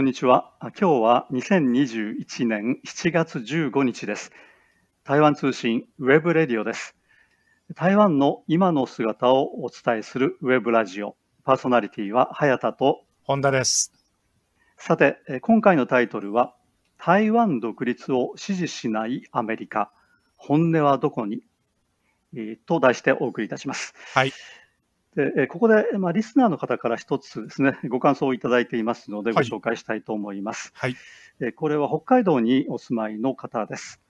こんにちは。今日は2021年7月15日です。台湾通信 web radio です。台湾の今の姿をお伝えするウェブラジオ。パーソナリティは早田と、本田です。さて、え今回のタイトルは、台湾独立を支持しないアメリカ、本音はどこに？えーと題してお送りいたします。はい。でえーここで、まあ、リスナーの方から一つですね、ご感想をいただいていますので、ごはい紹介したいと思います。はい。えーこれは北海道にお住まいの方です。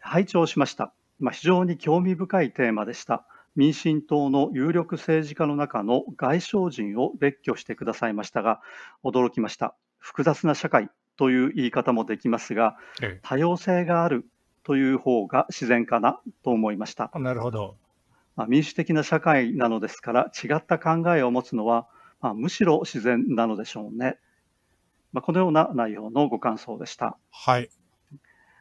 拝聴しました。まあ、非常に興味深いテーマでした。民進党の有力政治家の中の外相陣を列挙してくださいましたが、驚きました。複雑な社会という言い方もできますが、え多様性があるという方が自然かなと思いました。えなるほど。まあ、民主的な社会なのですから違った考えを持つのは、まあ、むしろ自然なのでしょうね。まあ、このような内容のご感想でした。はい。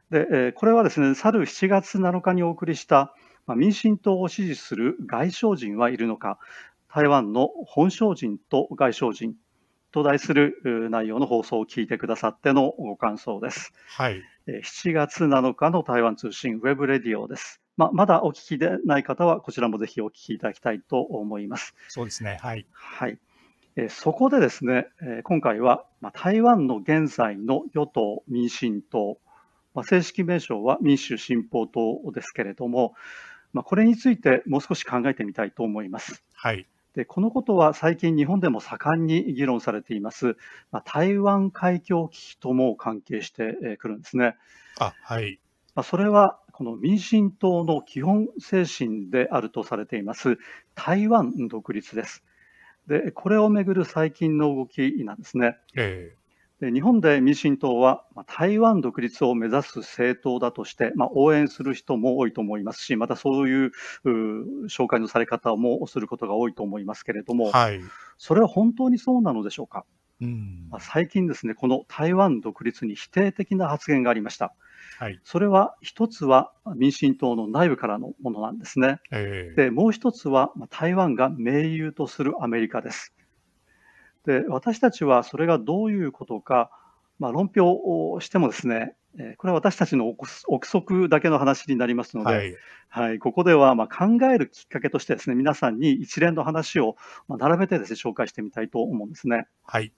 で、えーこれはですね、去る7月7日にお送りした、まあ、民進党を支持する外省人はいるのか、台湾の本省人と外省人と題する内容の放送を聞いてくださってのご感想です。はい。えー7月7日の台湾通信 web radio です。まあ、まだお聞きでない方は、こちらもぜひお聞きいただきたいと思います。そうですね。はい。はい。えーそこでですね、えー今回は、まあ、台湾の現在の与党・民進党、まあ、正式名称は民主進歩党ですけれども、まあ、これについてもう少し考えてみたいと思います。はい。でこのことは最近日本でも盛んに議論されています、まあ、台湾海峡危機とも関係してえーくるんですね。あ、はい。まあ、それはこの民進党の基本精神であるとされています台湾独立です。で、これをめぐる最近の動きなんですね。えで日本で民進党はまあ台湾独立を目指す政党だとして、まあ、応援する人も多いと思いますし、またそういうう紹介のされ方もすることが多いと思いますけれども、えはい。それは本当にそうなのでしょうか？うんまあ。最近ですね、この台湾独立に否定的な発言がありました。はい。それは一つは民進党の内部からのものなんですね。ええで、もう一つはまあ台湾が盟友とするアメリカです。で、私たちはそれがどういうことか、まあ、論評をしてもですね、えーこれは私たちの憶憶測だけの話になりますので、ははいい。ここではまあ考えるきっかけとしてですね、皆さんに一連の話をまあ並べてですね、紹介してみたいと思うんですね。はい。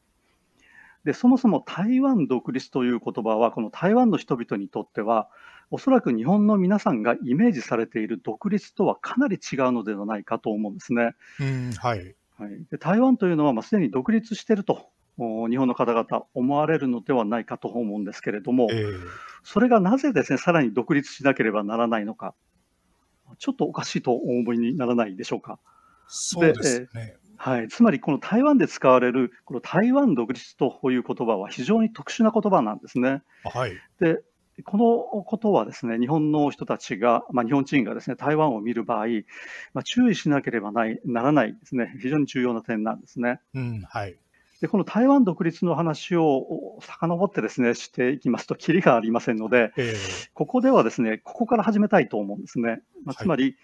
でそもそも台湾独立という言葉は、この台湾の人々にとっては、おそらく日本の皆さんがイメージされている独立とはかなり違うのではないかと思うんですね。うん。はい。はい、で台湾というのは、まあ、すでに独立していると、お日本の方々思われるのではないかと思うんですけれども、ええそれがなぜですね、さらに独立しなければならないのか、ちょっとおかしいとお思いにならないでしょうか。そうですね。はい、つまり、この台湾で使われる、この台湾独立という言葉は非常に特殊な言葉なんですね。はい。で、このことはですね、日本の人たちが、まあ、日本人がですね、台湾を見る場合、まあ、注意しなければないならないですね、非常に重要な点なんですね。うん。はい。で、この台湾独立の話を遡ってですね、していきますと、キリがありませんので、ええここではですね、ここから始めたいと思うんですね。まあ、はいつまり、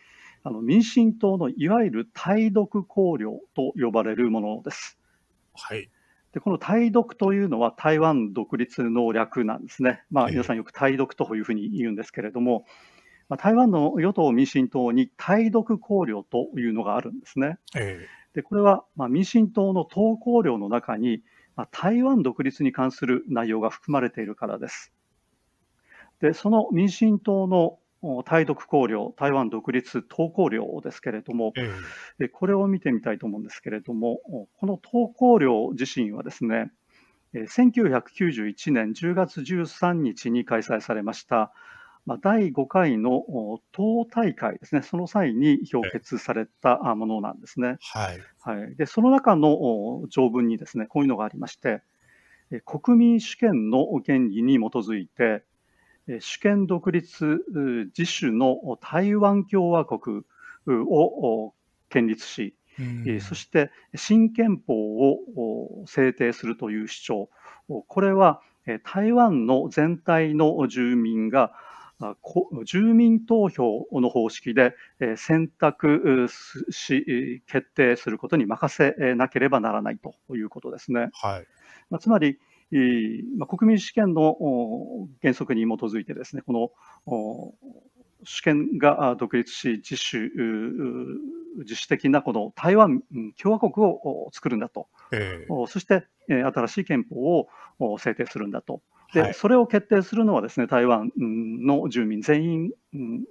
あの民進党のいわゆる対独綱領と呼ばれるものです。はい。でこの対独というのは台湾独立の略なんですね。まあ、ええ皆さんよく対独というふうに言うんですけれども、まあ、台湾の与党・民進党に対独綱領というのがあるんですね。えでこれはまあ民進党の党綱領の中に、まあ、台湾独立に関する内容が含まれているからです。でその民進党のお対独綱領、台湾独立党綱領ですけれども、えこれを見てみたいと思うんですけれども、この党綱領自身はですね、えー1991年10月13日に開催されました、まあ、第5回のお党大会ですね、その際に評決されたあものなんですね。はい。はい、でその中のお条文にですね、こういうのがありまして、えー国民主権の原理に基づいて、えー主権独立う自主の台湾共和国うをお建立し、そして新憲法をお制定するという主張、おこれはえー台湾の全体の住民が住民投票の方式でえー選択し、えー決定することに任せなければならないということですね。はい。まあ、つまり、まあ、国民主権の原則に基づいてですね、この主権が独立し、自主、自主的なこの台湾共和国を作るんだと、えー、そして新しい憲法を制定するんだと。で、はい、それを決定するのはですね台湾の住民全員、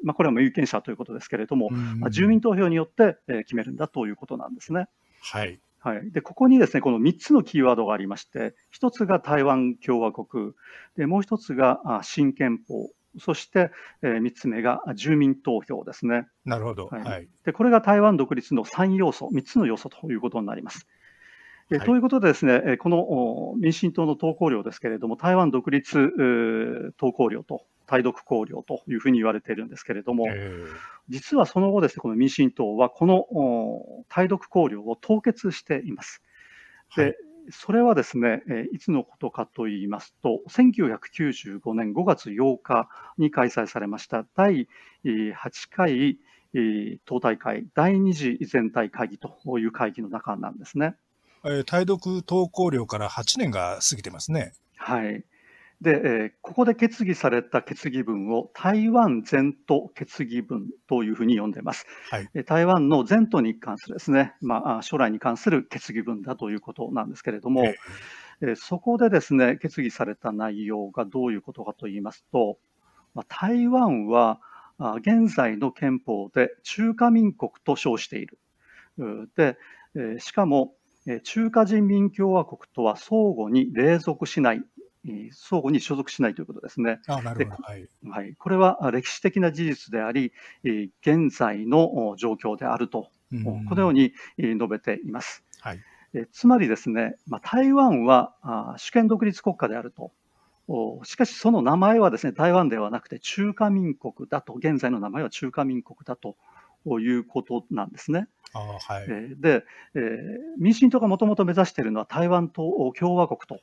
まあ、これは有権者ということですけれども、まあ、住民投票によって決めるんだということなんですね。はいはい、でここにですねこの3つのキーワードがありまして、1つが台湾共和国、でもう1つが新憲法、そして、えー、3つ目が住民投票ですね。なるほど、はい、でこれが台湾独立の3要素、3つの要素ということになります。はい、ということでですね、この民進党の投稿量ですけれども、台湾独立投稿量と対独考量というふうに言われているんですけれども、実はその後ですね、この民進党はこの対独考慮を凍結しています。で、はいそれはですね、いつのことかといいますと、1995年5月8日に開催されました第8回党大会第2次全体会議という会議の中なんですね。対独投稿料から8年が過ぎてますね。はい。で、えー、ここで決議された決議文を台湾全都決議文というふうに呼んでいます。はい、台湾の全都に関するですね、まあ、将来に関する決議文だということなんですけれども、えー、そこでですね、決議された内容がどういうことかと言いますと、まあ、台湾は現在の憲法で中華民国と称している。で、しかも中華人民共和国とは相互に隷属しない相互に所属しないということですね。あなるほど。はい、はい、これは歴史的な事実であり、現在の状況であると、このように述べています。はい、つまりですね、まあ、台湾は主権独立国家であると。しかし、その名前はですね台湾ではなくて中華民国だと、現在の名前は中華民国だということなんですね。あはい、で、えー、民進党がもともと目指しているのは台湾と共和国と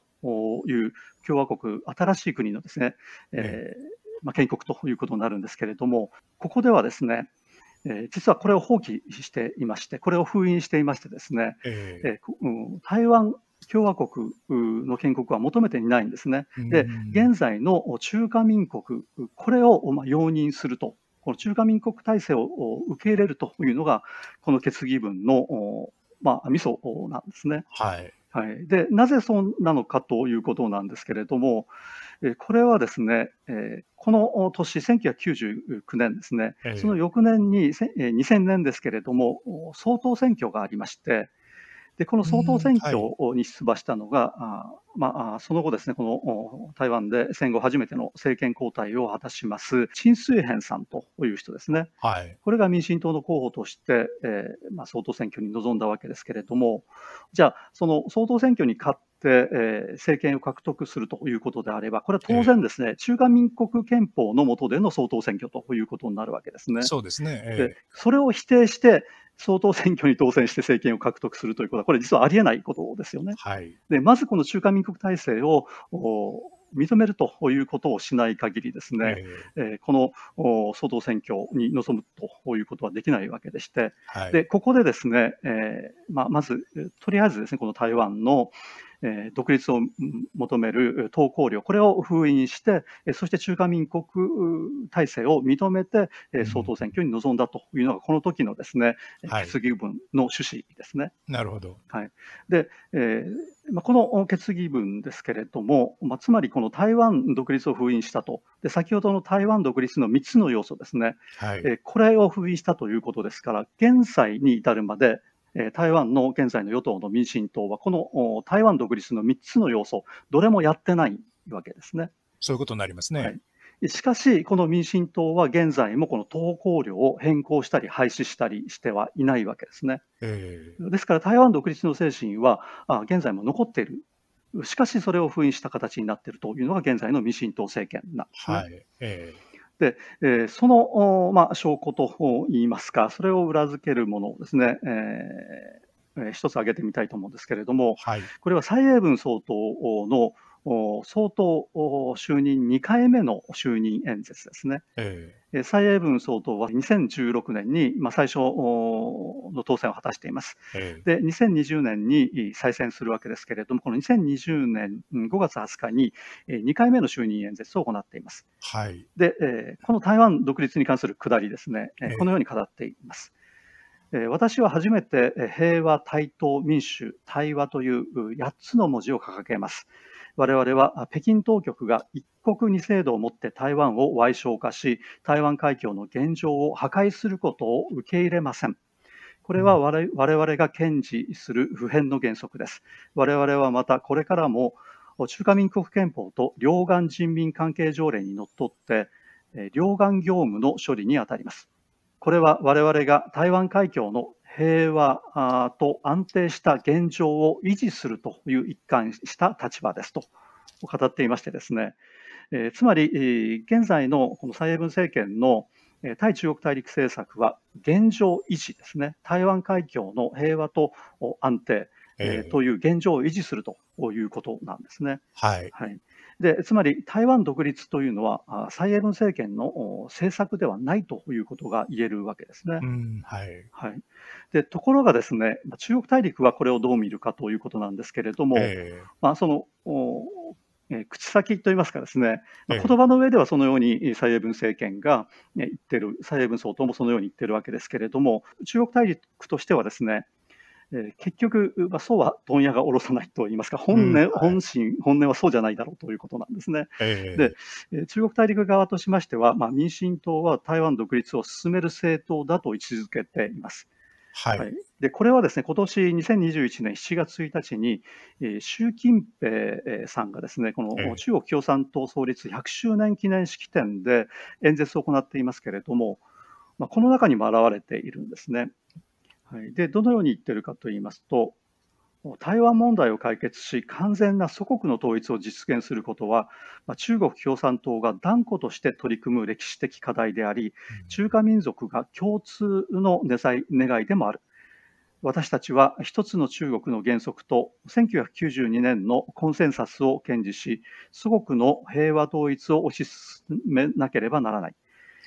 いう共和国、新しい国のですね、えーまあ、建国ということになるんですけれども、ここではですね、えー、実はこれを放棄していまして、これを封印していましてですね、えー、えーうん、台湾共和国の建国は求めていないんですね。で、現在の中華民国、これをまあ容認するとこの中華民国体制を受け入れるというのが、この決議文の、まあ、ミソなんですね。はい。はい、でなぜそうなのかということなんですけれども、えこれはですね、えこの年、1999年ですね、その翌年に、2000年ですけれども、総統選挙がありまして、でこの総統選挙に出馬したのが、はい、まあ、その後ですね、この台湾で戦後初めての政権交代を果たします、陳水扁さんという人ですね。はい、これが民進党の候補として、えー、まあ、総統選挙に臨んだわけですけれども、じゃあ、その総統選挙に勝って、えー、政権を獲得するということであれば、これは当然ですね、えー、中華民国憲法の下での総統選挙ということになるわけですね。そうですね。えー、でそれを否定して、総統選挙に当選して政権を獲得するということは、これ実はありえないことですよね。はい、でまずこの中華民国体制を認めるということをしない限りですね、えー、この総統選挙に臨むということはできないわけでして、はい、でここでですね、えーまあ、まずとりあえずですねこの台湾の、えー、独立を求める投稿料、これを封印して、そして中華民国体制を認めて、うん、総統選挙に臨んだというのが、この時のですね、はい、決議文の趣旨ですね。なるほど。はい。で、えーまあ、この決議文ですけれども、まあ、つまりこの台湾独立を封印したと、で先ほどの台湾独立の3つの要素ですね、はい、えー、これを封印したということですから、現在に至るまで、台湾の現在の与党の民進党は、この台湾独立の3つの要素、どれもやってないわけですね。そういうことになりますね。はいしかし、この民進党は現在もこの投稿料を変更したり廃止したりしてはいないわけですね。えー、ですから台湾独立の精神は現在も残っている。しかしそれを封印した形になっているというのが現在の民進党政権なんですね。はいえーで、えー、その、まあ、証拠といいますか、それを裏付けるものをですね、えー、一つ挙げてみたいと思うんですけれども、はい、これは蔡英文総統の総統就任2回目の就任演説ですね。え蔡英文総統は2016年に、まあ、最初の当選を果たしています。で、2020年に再選するわけですけれども、この2020年5月20日に2回目の就任演説を行っています。はい、で、この台湾独立に関するくだりですね、このように語っています。私は初めて平和、対等、民主、対話という8つの文字を掲げます。我々は北京当局が一国二制度をもって台湾を矮小化し、台湾海峡の現状を破壊することを受け入れません。これは我々が堅持する普遍の原則です。我々はまたこれからも中華民国憲法と両岸人民関係条例にのっとって両岸業務の処理にあたります。これは我々が台湾海峡の平和と安定した現状を維持するという一貫した立場ですと語っていましてですね、えー、つまり、現在のこの蔡英文政権の対中国大陸政策は現状維持ですね、台湾海峡の平和と安定、えー、という現状を維持するということなんですね。はい、はいでつまり台湾独立というのは、蔡英文政権の政策ではないということが言えるわけですね。うんはい。はい、でところが、ですね中国大陸はこれをどう見るかということなんですけれども、えー、まあ、そのえ口先といいますかですね、まあ、言葉の上ではそのように蔡英文政権が言ってる、蔡英文総統もそのように言ってるわけですけれども、中国大陸としてはですね、え結局、まあ、そうは問屋が下ろさないといいますか、本音、うんはい、本心、本音はそうじゃないだろうということなんですね。えー、で中国大陸側としましては、まあ、民進党は台湾独立を進める政党だと位置づけています。はい、はい、でこれはですね今年2021年7月1日に、えー、習近平さんがですねこの中国共産党創立100周年記念式典で演説を行っていますけれども、まあ、この中にも表れているんですね。はい、でどのように言ってるかと言いますと、台湾問題を解決し、完全な祖国の統一を実現することは、中国共産党が断固として取り組む歴史的課題であり、中華民族が共通の願いでもある。私たちは一つの中国の原則と1992年のコンセンサスを堅持し、祖国の平和統一を推し進めなければならない。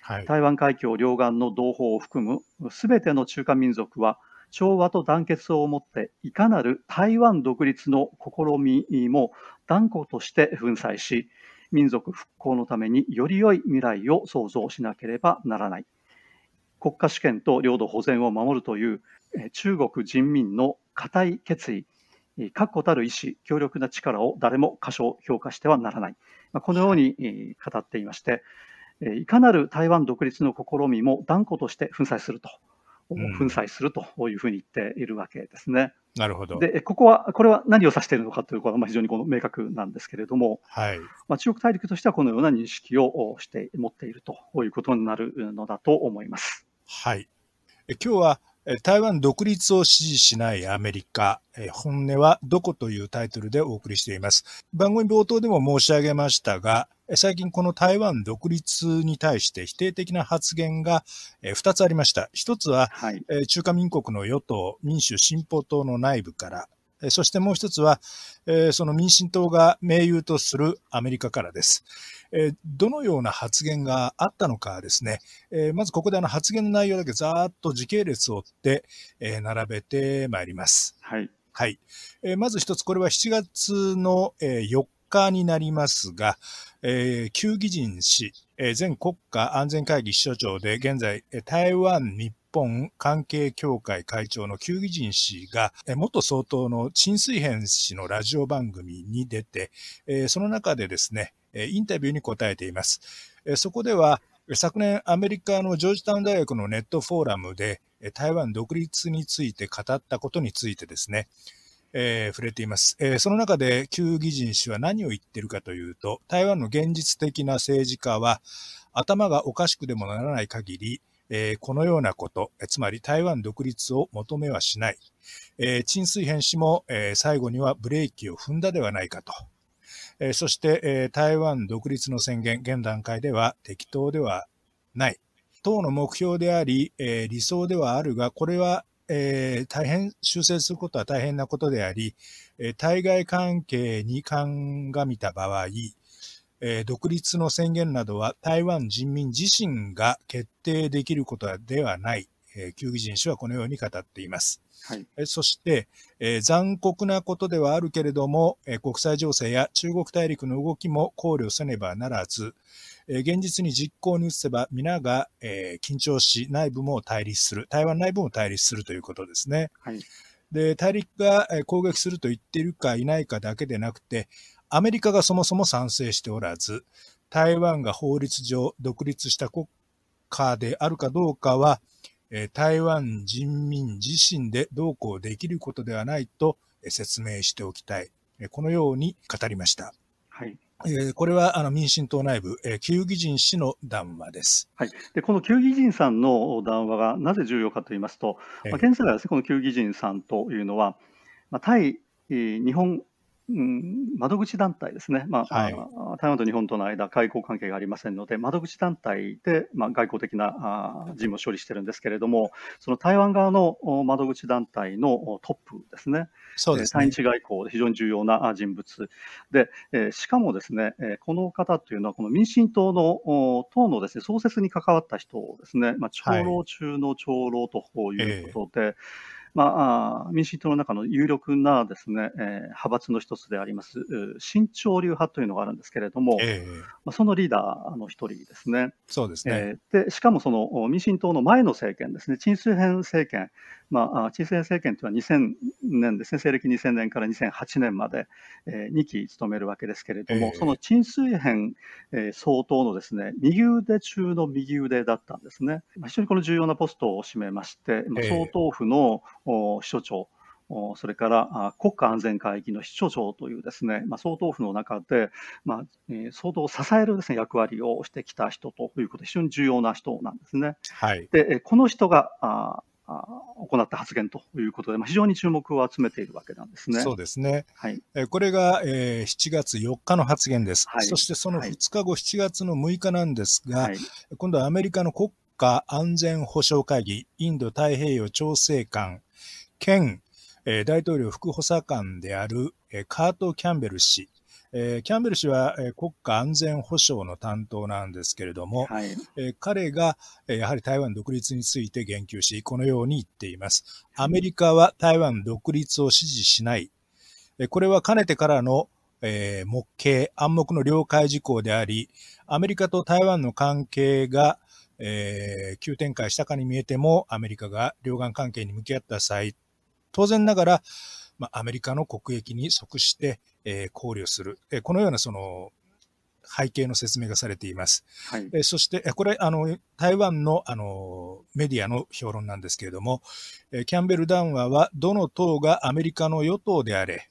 はい、台湾海峡両岸の同胞を含むすべての中華民族は調和と団結をもっていかなる台湾独立の試みも断固として粉砕し民族復興のためにより良い未来を創造しなければならない。国家主権と領土保全を守るという中国人民の固い決意確固たる意志強力な力を誰も過小評価してはならない。このように語っていましていかなる台湾独立の試みも断固として粉砕すると、うん、粉砕するというふうに言っているわけですね。なるほど。で、ここは、これは何を指しているのかということは非常にこの明確なんですけれども、はいまあ、中国大陸としてはこのような認識をして持っているということになるのだと思います。はい。え今日は台湾独立を支持しないアメリカ、本音はどこというタイトルでお送りしています。番組冒頭でも申し上げましたが、最近この台湾独立に対して否定的な発言が2つありました。1つは、はい、中華民国の与党民主進歩党の内部から、そしてもう1つは、その民進党が盟友とするアメリカからです。どのような発言があったのかですね、まずここであの発言の内容だけざーっと時系列を追って並べてまいります。はい。はい。まず一つ、これは7月の4日になりますが、えー、旧義人氏、えー、前国家安全会議秘書長で、現在、台湾日本関係協会会長の旧義人氏が、元総統の陳水扁氏のラジオ番組に出て、その中でですね、インタビューに答えています。そこでは、昨年アメリカのジョージタウン大学のネットフォーラムで台湾独立について語ったことについてですね、えー、触れています。えー、その中で、旧義人氏は何を言ってるかというと、台湾の現実的な政治家は、頭がおかしくでもならない限り、えー、このようなこと、つまり台湾独立を求めはしない。えー、陳水扁氏も、え、最後にはブレーキを踏んだではないかと。え、そして、え、台湾独立の宣言、現段階では適当ではない。党の目標であり、え、理想ではあるが、これはえ、大変修正することは大変なことであり、え、対外関係に鑑みた場合、えー、独立の宣言などは台湾人民自身が決定できることではない、えー、旧義人氏はこのように語っています。はい、そして、えー、残酷なことではあるけれども、えー、国際情勢や中国大陸の動きも考慮せねばならず、えー、現実に実行に移せば皆が、えー、緊張し、内部も対立する、台湾内部も対立するということですね。はい、で大陸が攻撃すると言っているかいないかだけでなくて、アメリカがそもそも賛成しておらず、台湾が法律上独立した国家であるかどうかは、台湾人民自身でどうこうできることではないと説明しておきたい。このように語りました。はい。これはあの民進党内部、旧義人氏の談話です、はい、でこの旧義人さんの談話がなぜ重要かといいますと、まあ、現在はです、ね、この旧義人さんというのは、まあ、対日本うん、窓口団体ですね、まあ、はい、台湾と日本との間、外交関係がありませんので、窓口団体で、まあ、外交的なあ事務を処理してるんですけれども、その台湾側の窓口団体のトップですね、そうですね。対日外交で非常に重要な人物。で、えしかもですね、えこの方というのは、この民進党の党のです、ね、創設に関わった人ですね、まあ、長老中の長老ということで、はいえ。ーまあ、民進党の中の有力なですね、えー、派閥の一つであります、新潮流派というのがあるんですけれども、えー、まあ、そのリーダーの一人ですね。そうですね。えー、で、しかもその民進党の前の政権ですね、陳水扁政権、まあ、陳水扁政権というのは2000年ですね、西暦2000年から2008年まで、えー、2期務めるわけですけれども、えー、その陳水扁、えー、総統のですね、右腕中の右腕だったんですね。まあ、非常にこの重要なポストを占めまして、まあ、総統府の、秘書長、それから国家安全会議の秘書長というですね、まあ、総統府の中で、まあえー、総統を支えるです、ね、役割をしてきた人ということで、非常に重要な人なんですね。はい、でこの人があ行った発言ということで、まあ、非常に注目を集めているわけなんですね。そうですね。はい、これが、えー、7月4日の発言です。はい、そしてその2日後、7月の6日なんですが、はい、今度はアメリカの国家安全保障会議、インド太平洋調整官兼、えー、大統領副補佐官である、えー、カート・キャンベル氏、えー、キャンベル氏は、えー、国家安全保障の担当なんですけれども、はい、えー、彼が、えー、やはり台湾独立について言及し、このように言っています。アメリカは台湾独立を支持しない。えー、これはかねてからの、えー、目系、暗黙の了解事項であり、アメリカと台湾の関係が、えー、急展開したかに見えても、アメリカが両岸関係に向き合った際、当然ながら、まあ、アメリカの国益に即して、えー、考慮する、えー、このようなその背景の説明がされています。はい、えそして、これ、あの、台湾の、あの、メディアの評論なんですけれども、えキャンベル談話は、どの党がアメリカの与党であれ、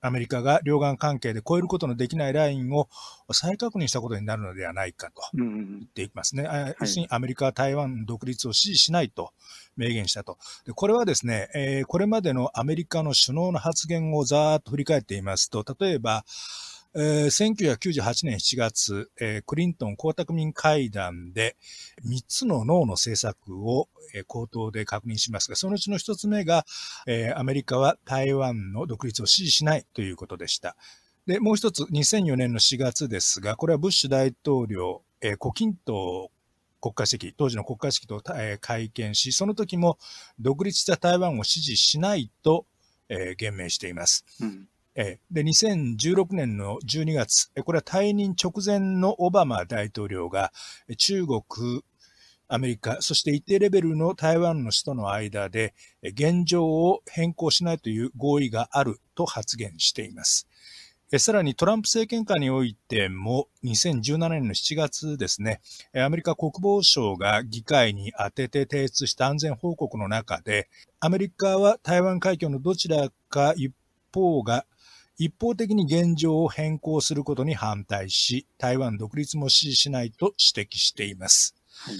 アメリカが両岸関係で超えることのできないラインを再確認したことになるのではないかと言っていますね。うんはい、要するにアメリカは台湾独立を支持しないと明言したと。でこれはですね、えー、これまでのアメリカの首脳の発言をざーっと振り返っていますと、例えば、えー、1998年7月、クリントン江沢民会談で3つの脳の政策を、口頭で確認しますが、そのうちの1つ目が、アメリカは台湾の独立を支持しないということでした。で、もう一つ、2004年の4月ですが、これはブッシュ大統領、えー、胡錦涛国家主席、当時の国家主席と、会見し、その時も独立した台湾を支持しないと、えー、言明しています。うんで、2016年の12月、これは退任直前のオバマ大統領が中国、アメリカ、そして一定レベルの台湾の首都の間で現状を変更しないという合意があると発言しています。さらにトランプ政権下においても2017年の7月ですね、アメリカ国防省が議会に当てて提出した安全報告の中で、アメリカは台湾海峡のどちらか一方が一方的に現状を変更することに反対し、台湾独立も支持しないと指摘しています。はい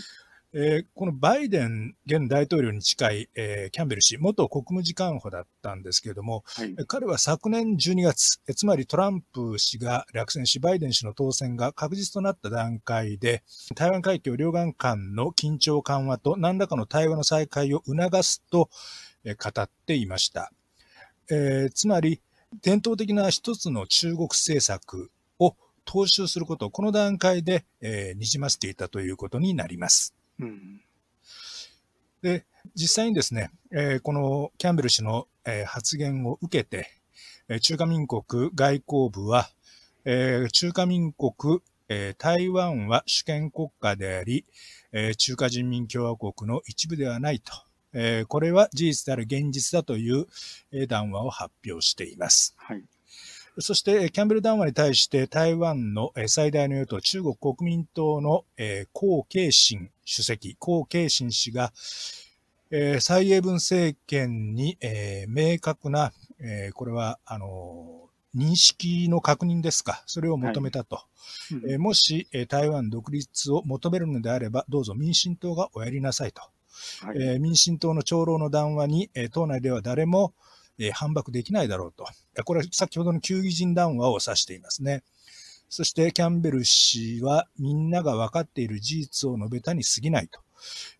えー、このバイデン現大統領に近い、えー、キャンベル氏、元国務次官補だったんですけれども、はい、彼は昨年12月、つまりトランプ氏が落選し、バイデン氏の当選が確実となった段階で、台湾海峡両岸間の緊張緩和と何らかの対話の再開を促すと、えー、語っていました。えー、つまり、伝統的な一つの中国政策を踏襲することをこの段階で、えー、にじませていたということになります。うん、で、実際にですね、えー、このキャンベル氏の、えー、発言を受けて、え中華民国外交部は、えー、中華民国、えー、台湾は主権国家であり、えー、中華人民共和国の一部ではないと、えー、これは事実である現実だという、えー、談話を発表しています。はいそして、キャンベル談話に対して台湾の最大の与党、中国国民党の江慶新主席、江慶新氏が、蔡英文政権に明確な、これは、あの、認識の確認ですか、それを求めたと。はいうん、もし台湾独立を求めるのであれば、どうぞ民進党がおやりなさいと。はい、民進党の長老の談話に、党内では誰も、えー、反駁できないだろうと。これは先ほどの球技人談話を指していますね。そしてキャンベル氏はみんなが分かっている事実を述べたに過ぎないと。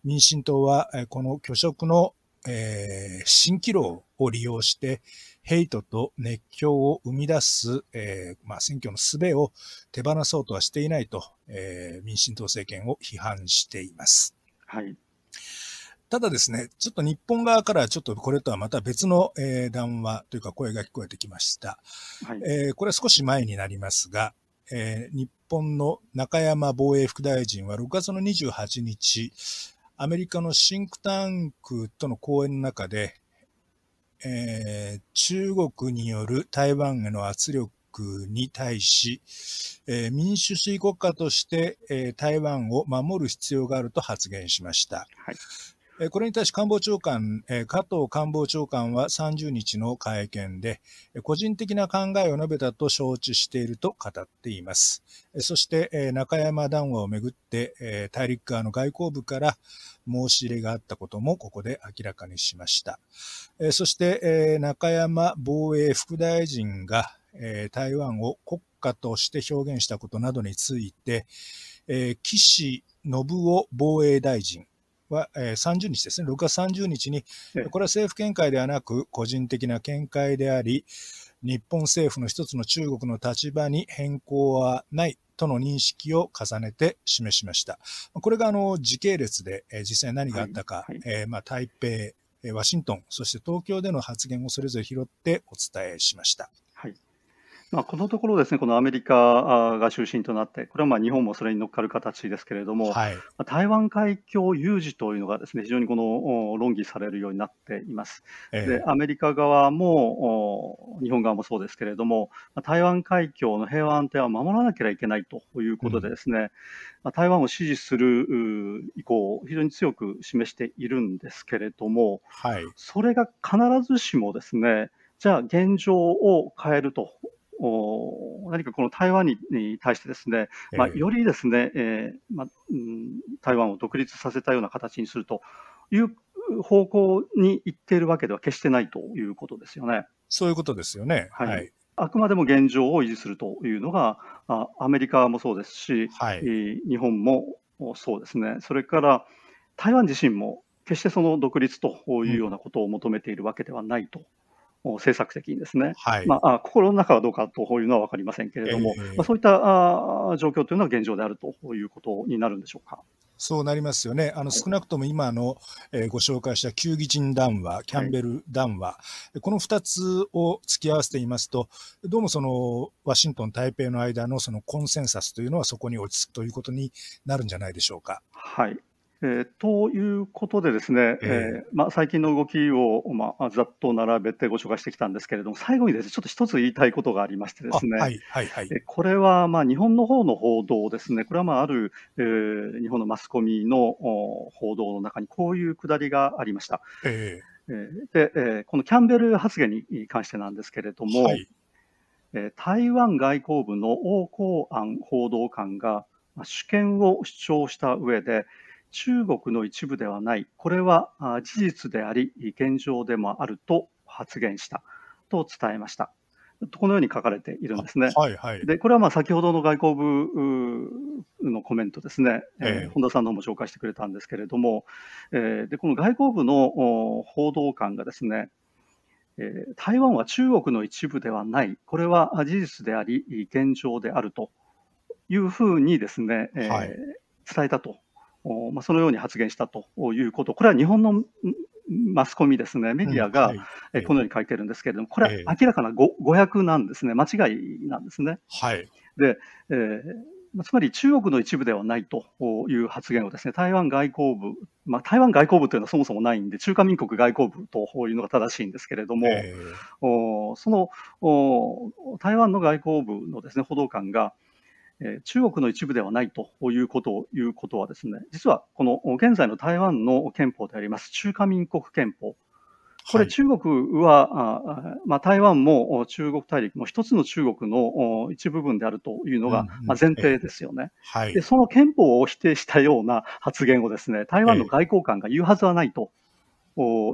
民進党はこの虚飾の、えー、蜃気楼を利用してヘイトと熱狂を生み出す、えーまあ、選挙の術を手放そうとはしていないと、えー、民進党政権を批判しています。はい。ただですね、ちょっと日本側からちょっとこれとはまた別の、えー、談話というか声が聞こえてきました。はい、えー、これは少し前になりますが、えー、日本の中山防衛副大臣は6月の28日、アメリカのシンクタンクとの講演の中で、えー、中国による台湾への圧力に対し、えー、民主主義国家として、えー、台湾を守る必要があると発言しました。はいこれに対し官房長官、加藤官房長官は30日の会見で、個人的な考えを述べたと承知していると語っています。そして中山談話をめぐって大陸側の外交部から申し入れがあったこともここで明らかにしました。そして中山防衛副大臣が台湾を国家として表現したことなどについて、岸信夫防衛大臣、は、えー、30日ですね、6月30日に、これは政府見解ではなく、個人的な見解であり、日本政府の一つの中国の立場に変更はないとの認識を重ねて示しました。これがあの時系列で、えー、実際何があったか、はいはい、えー、まあ、台北、ワシントン、そして東京での発言をそれぞれ拾ってお伝えしました。はいまあ、このところですね、このアメリカが中心となって、これはまあ日本もそれに乗っかる形ですけれども、はい、台湾海峡有事というのがですね非常にこの論議されるようになっています。えー、でアメリカ側も日本側もそうですけれども、台湾海峡の平和安定は守らなければいけないということでですね、うん、台湾を支持する意向を非常に強く示しているんですけれども、はい、それが必ずしもですね、じゃあ現状を変えると何かこの台湾に対してですね、まあ、よりですね、えーまあうん、台湾を独立させたような形にするという方向に行っているわけでは決してないということですよね。そういうことですよね。はい、はい。あくまでも現状を維持するというのが、あアメリカもそうですし、はい、日本もそうですね、それから台湾自身も決してその独立というようなことを求めているわけではないと政策的にですね、はいまあ、心の中はどうかというのは分かりませんけれども、えー、まあ、そういったあ状況というのは現状であるということになるんでしょうか？そうなりますよね。あの少なくとも今の、えー、ご紹介した球技人談話、キャンベル談話、はい、この2つを付き合わせていますと、どうもそのワシントン、台北の間のそのコンセンサスというのはそこに落ち着くということになるんじゃないでしょうか？はい。えー、ということでですね、えー、えー、まあ、最近の動きを、まあ、ざっと並べてご紹介してきたんですけれども、最後にですね、ちょっと一つ言いたいことがありましてですね、はいはいはい、これはまあ日本の方の報道ですね、これはまあある、えー、日本のマスコミの報道の中にこういうくだりがありました。えー、で、えー、このキャンベル発言に関してなんですけれども、はい、えー、台湾外交部の王光安報道官が主権を主張した上で、中国の一部ではない、これは事実であり、現状でもあると発言したと伝えました。このように書かれているんですね。はいはい、でこれはまあ先ほどの外交部のコメントですね、えー、本田さんの方も紹介してくれたんですけれども、えー、でこの外交部の報道官がですね、えー、台湾は中国の一部ではない、これは事実であり、現状であるというふうにですね、えーはい、伝えたと、まあ、そのように発言したということ、これは日本のマスコミですね、メディアが、えこのように書いてるんですけれども、これは明らかな誤訳なんですね、間違いなんですね。はい、で、えーつまり中国の一部ではないという発言をですね、台湾外交部、まあ、台湾外交部というのはそもそもないんで、中華民国外交部というのが正しいんですけれども、えー、その台湾の外交部のですね報道官が、えー、中国の一部ではないということを言うことはですね、実はこの現在の台湾の憲法であります中華民国憲法、これ、中国は、はい、まあ、台湾も中国大陸の一つの中国の一部分であるというのが、まあ、前提ですよね、はい、で。その憲法を否定したような発言をですね、台湾の外交官が言うはずはないと。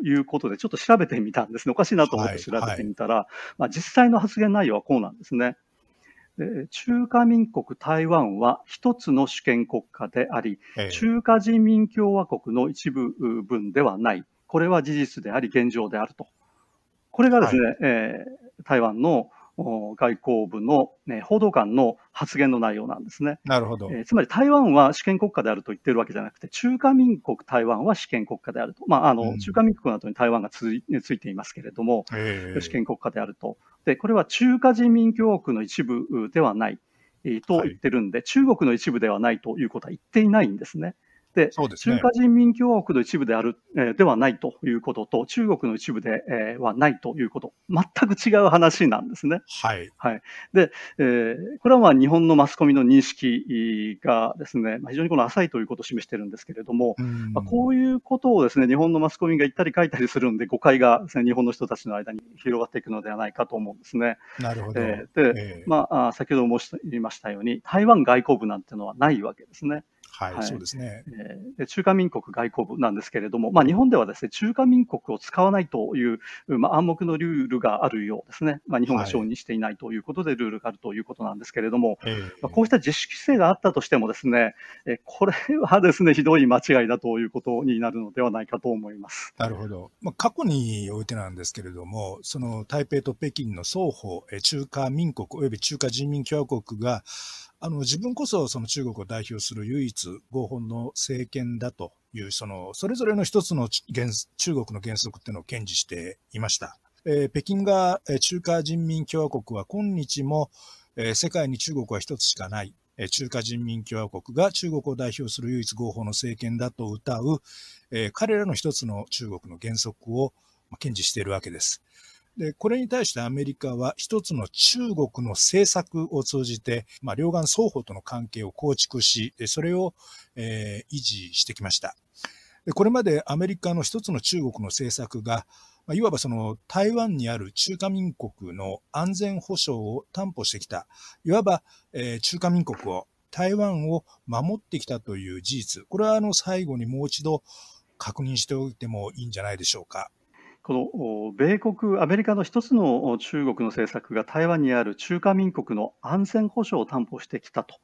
いうことで、ちょっと調べてみたんですね。おかしいなと思って調べてみたら、はいはい、まあ、実際の発言内容はこうなんですね。中華民国台湾は一つの主権国家であり、中華人民共和国の一部分ではない。これは事実であり、現状であると。これがですね、はい、えー、台湾の外交部の、ね、報道官の発言の内容なんですね。なるほど、えー、つまり台湾は主権国家であると言ってるわけじゃなくて、中華民国台湾は主権国家であると。まあ、あの、うん、中華民国の後に台湾がついついていますけれども、主権国家であると。で、これは中華人民共和国の一部ではない。と言ってるんで、はい、中国の一部ではないということは言っていないんですね。で、ね、中華人民共和国の一部である、えー、ではないということと、中国の一部で、えー、はないということ、全く違う話なんですね。はい。はい。で、えー、これはまあ日本のマスコミの認識がですね、まあ、非常にこの浅いということを示してるんですけれども、まあ、こういうことをですね、日本のマスコミが言ったり書いたりするんで、誤解がですね、日本の人たちの間に広がっていくのではないかと思うんですね。なるほど。えー、で、えー、まあ、先ほど申しましたように、台湾外交部なんていうのはないわけですね。はい、はい、そうですね、えー、中華民国外交部なんですけれども、まあ、日本ではですね中華民国を使わないという、まあ、暗黙のルールがあるようですね、まあ、日本が承認していないということでルールがあるということなんですけれども、はい、まあ、こうした自主規制があったとしても、ですね、えこれはですねひどい間違いだということになるのではないかと思います。なるほど、まあ、過去においてなんですけれども、その台北と北京の双方、中華民国および中華人民共和国が、あの自分こそその中国を代表する唯一合法の政権だというそのそれぞれの一つの原中国の原則っていうのを堅持していました。えー、北京が中華人民共和国は今日も、えー、世界に中国は一つしかない。中華人民共和国が中国を代表する唯一合法の政権だと謳う、えー、彼らの一つの中国の原則を堅持しているわけです。で、これに対してアメリカは一つの中国の政策を通じて、まあ、両岸双方との関係を構築し、それを、えー、維持してきました。でこれまでアメリカの一つの中国の政策が、まあ、いわばその台湾にある中華民国の安全保障を担保してきた、いわば、えー、中華民国を、台湾を守ってきたという事実、これはあの最後にもう一度確認しておいてもいいんじゃないでしょうか。この米国、アメリカの一つの中国の政策が台湾にある中華民国の安全保障を担保してきたと。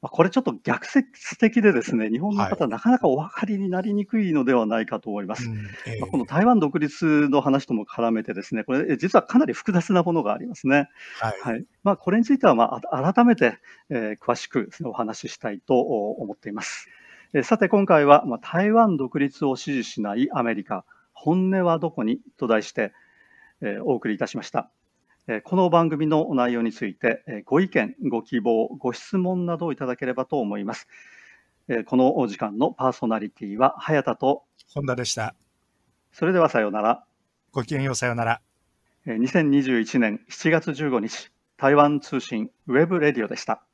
これちょっと逆説的でですね、日本の方、はなかなかお分かりになりにくいのではないかと思います。うんえー、この台湾独立の話とも絡めてですね、これ実はかなり複雑なものがありますね。はい。はい、まあ、これについては、まあ、改めて、えー、詳しくお話ししたいと思っています。さて今回は、まあ、台湾独立を支持しないアメリカ、本音はどこに？と題して、えー、お送りいたしました。えー、この番組の内容について、えー、ご意見、ご希望、ご質問などをいただければと思います。えー、このお時間のパーソナリティは早田と本田でした。それではさようなら。ごきげんようさようなら。2021年7月15日、台湾通信 web radio でした。